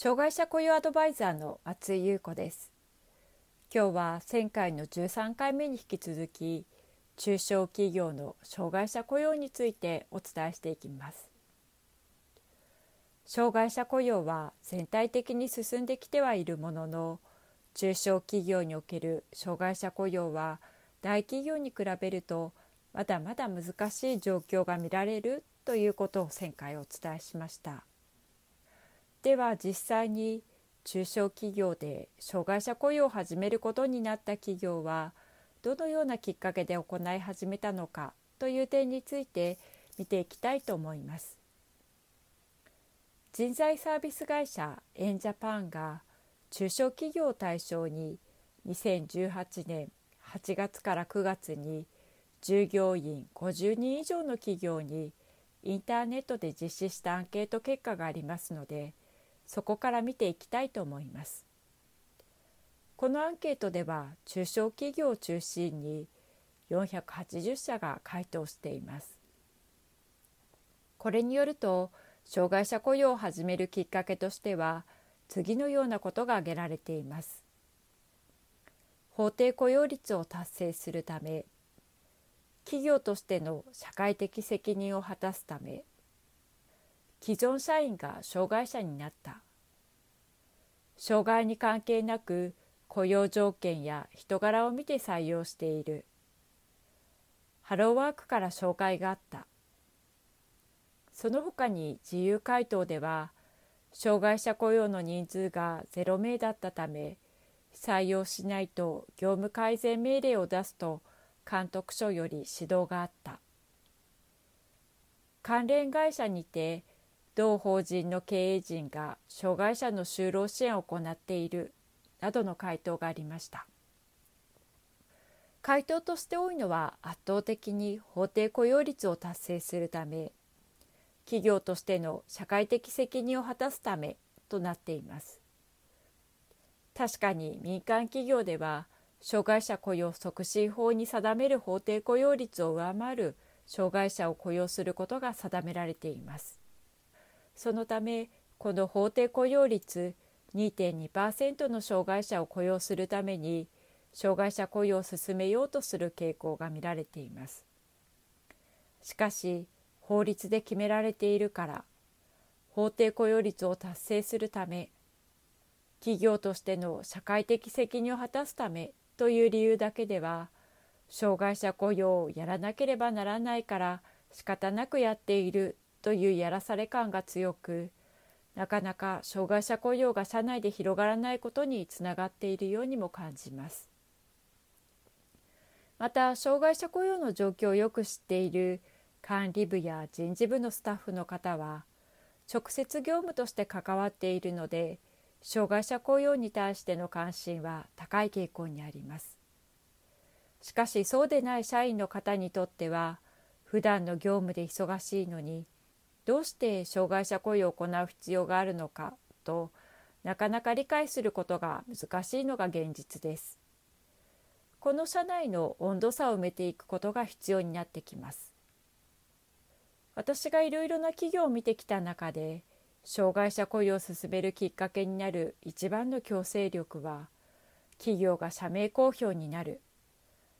障害者雇用アドバイザーの松井優子です今日は前回の13回目に引き続き中小企業の障害者雇用についてお伝えしていきます障害者雇用は全体的に進んできてはいるものの中小企業における障害者雇用は大企業に比べるとまだまだ難しい状況が見られるということを前回お伝えしました。では実際に中小企業で障害者雇用を始めることになった企業はどのようなきっかけで行い始めたのかという点について見ていきたいと思います。人材サービス会社エンジャパンが中小企業を対象に2018年8月から9月に従業員50人以上の企業にインターネットで実施したアンケート結果がありますのでそこから見ていきたいと思います。このアンケートでは中小企業を中心に480社が回答しています。これによると障害者雇用を始めるきっかけとしては次のようなことが挙げられています。法定雇用率を達成するため企業としての社会的責任を果たすため既存社員が障害者になった。障害に関係なく雇用条件や人柄を見て採用している。ハローワークから紹介があった。その他に自由回答では障害者雇用の人数が0名だったため採用しないと業務改善命令を出すと監督署より指導があった。関連会社にて同法人の経営陣が障害者の就労支援を行っているなどの回答がありました。回答として多いのは圧倒的に法定雇用率を達成するため企業としての社会的責任を果たすためとなっています。確かに民間企業では障害者雇用促進法に定める法定雇用率を上回る障害者を雇用することが定められています。そのためこの法定雇用率2.2%の障害者を雇用するために障害者雇用を進めようとする傾向が見られています。しかし法律で決められているから法定雇用率を達成するため企業としての社会的責任を果たすためという理由だけでは障害者雇用をやらなければならないから仕方なくやっているというやらされ感が強くなかなか障害者雇用が社内で広がらないことにつながっているようにも感じます。また障害者雇用の状況をよく知っている管理部や人事部のスタッフの方は直接業務として関わっているので障害者雇用に対しての関心は高い傾向にあります。しかしそうでない社員の方にとっては普段の業務で忙しいのにどうして障害者雇用を行う必要があるのかとなかなか理解することが難しいのが現実です。この社内の温度差を埋めていくことが必要になってきます。私がいろいろな企業を見てきた中で障害者雇用を進めるきっかけになる一番の強制力は企業が社名公表になる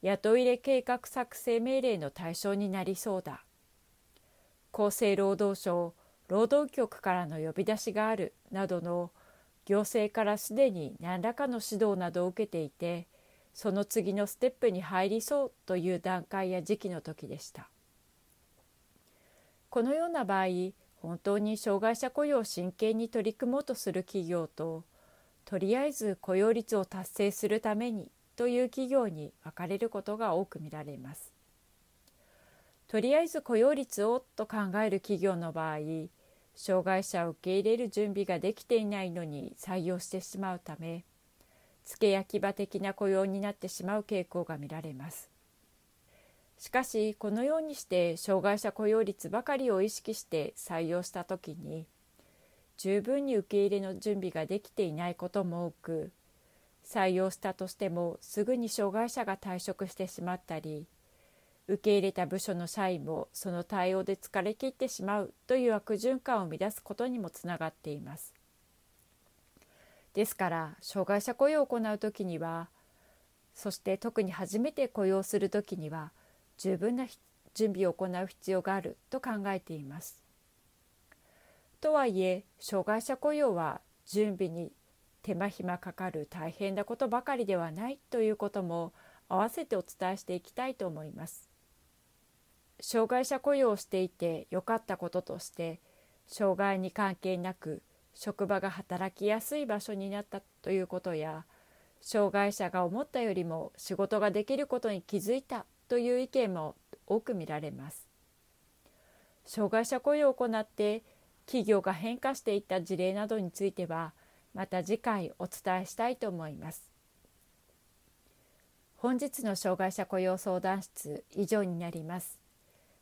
雇い入れ計画作成命令の対象になりそうだ厚生労働省労働局からの呼び出しがあるなどの行政からすでに何らかの指導などを受けていてその次のステップに入りそうという段階や時期の時でしたこのような場合本当に障害者雇用を真剣に取り組もうとする企業ととりあえず雇用率を達成するためにという企業に分かれることが多く見られます。とりあえず雇用率をと考える企業の場合障害者を受け入れる準備ができていないのに採用してしまうため付け焼き場的な雇用になってしまう傾向が見られます。しかしこのようにして障害者雇用率ばかりを意識して採用した時に十分に受け入れの準備ができていないことも多く採用したとしてもすぐに障害者が退職してしまったり受け入れた部署の社員もその対応で疲れ切ってしまうという悪循環を乱すことにもつながっています。ですから障害者雇用を行う時にはそして特に初めて雇用する時には十分な準備を行う必要があると考えています。とはいえ障害者雇用は準備に手間暇かかる大変なことばかりではないということも併せてお伝えしていきたいと思います。障害者雇用をしていて良かったこととして障害に関係なく職場が働きやすい場所になったということや障害者が思ったよりも仕事ができることに気づいたという意見も多く見られます。障害者雇用を行って企業が変化していった事例などについてはまた次回お伝えしたいと思います。本日の障害者雇用相談室以上になります。